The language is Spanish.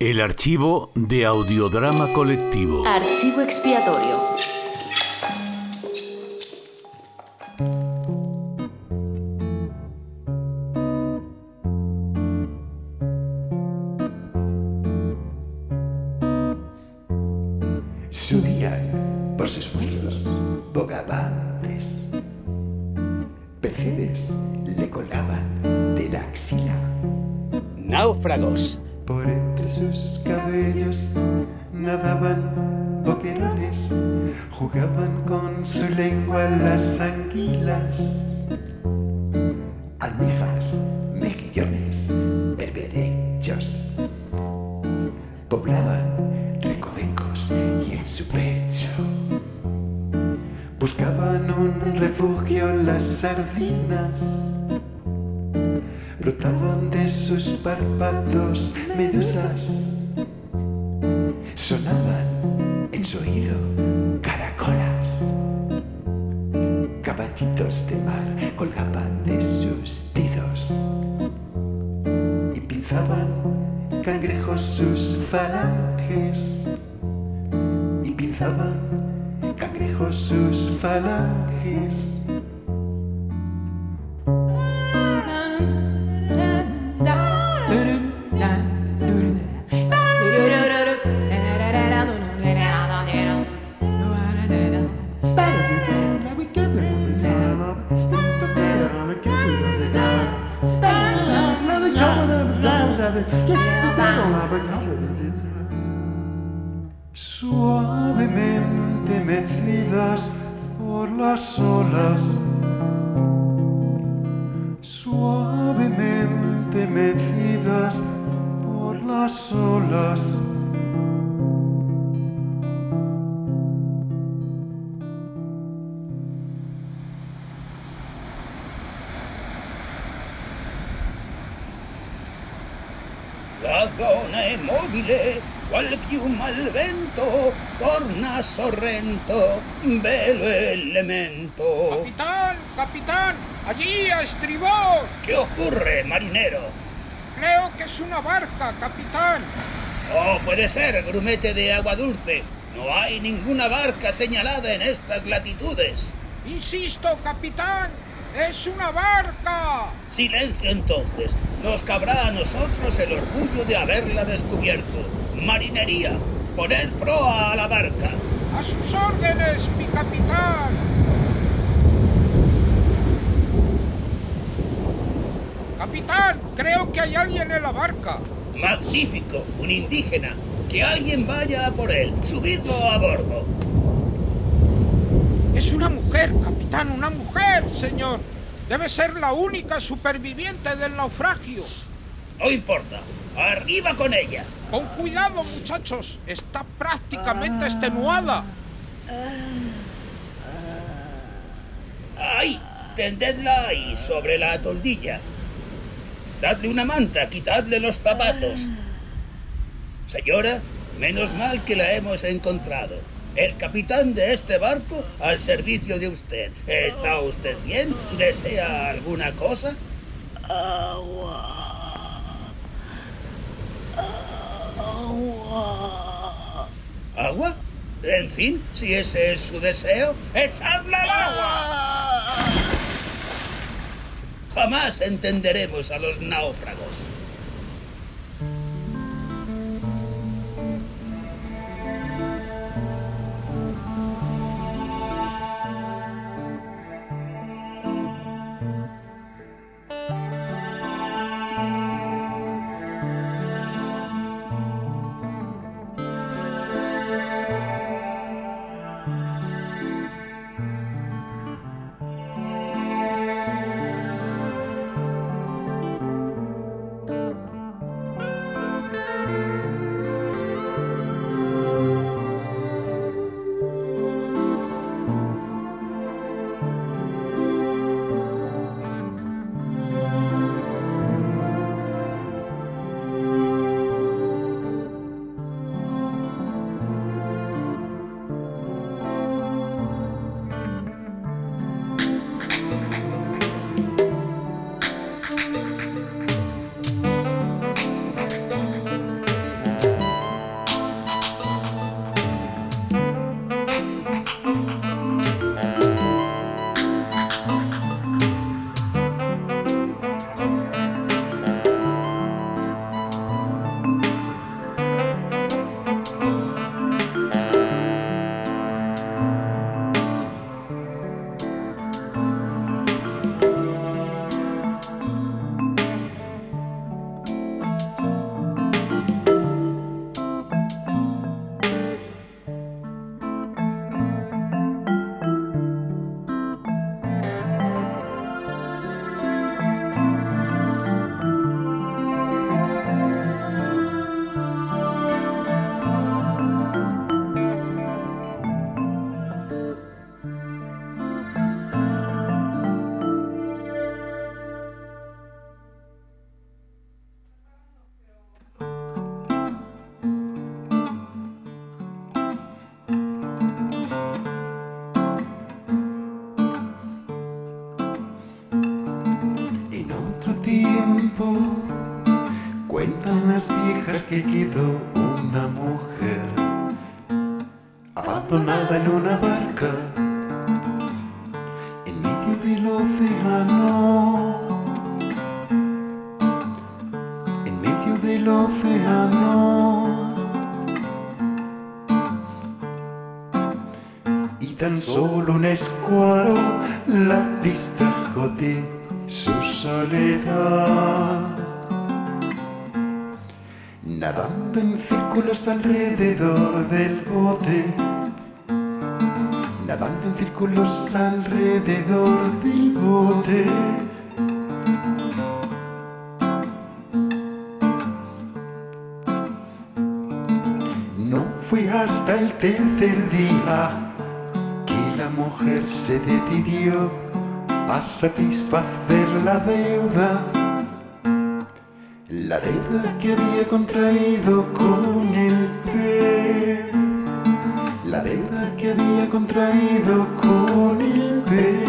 El archivo de audiodrama colectivo. Archivo expiatorio. Subían por sus muslos bogavantes. Percebes le colgaban de la axila. Náufragos. Por sus cabellos nadaban boquerones, jugaban con su lengua las anguilas. Almejas, mejillones, berberechos, poblaban recovecos y en su pecho buscaban un refugio las sardinas brotaban de sus párpados medusas, sonaban en su oído caracolas, caballitos de mar colgaban de sus dedos. Y pinzaban cangrejos sus falanges. Y pinzaban cangrejos sus falanges. Suavemente mecidas por las olas, suavemente mecidas por las olas. La zona è mobile, qual piuma al vento, torna sorrento, velo elemento. Capitán, capitán, allí a estribor. ¿Qué ocurre, marinero? Creo que es una barca, capitán. Oh, puede ser, grumete de agua dulce. No hay ninguna barca señalada en estas latitudes. Insisto, capitán, es una barca. Silencio entonces. Nos cabrá a nosotros el orgullo de haberla descubierto. Marinería, poned proa a la barca. A sus órdenes, mi capitán. Capitán, creo que hay alguien en la barca. Magnífico, un indígena. Que alguien vaya a por él. Subidlo a bordo. Es una mujer, capitán, una mujer, señor. Debe ser la única superviviente del naufragio. No importa. Arriba con ella. Con cuidado, muchachos. Está prácticamente extenuada. Ahí, tendedla ahí, sobre la toldilla. Dadle una manta, quitadle los zapatos. Señora, menos mal que la hemos encontrado. El capitán de este barco al servicio de usted. ¿Está usted bien? ¿Desea alguna cosa? ¿Agua? En fin, si ese es su deseo, ¡echadle al agua! Jamás entenderemos a los náufragos. Cuentan las viejas que quedó una mujer abandonada en una barca en medio del océano. En medio del océano. Y tan solo un escuadro la distrajo de su soledad. Nadando en círculos alrededor del bote. Nadando en círculos alrededor del bote. No fue hasta el tercer día que la mujer se decidió a satisfacer la deuda. La deuda que había contraído con el pez. La deuda que había contraído con el pez.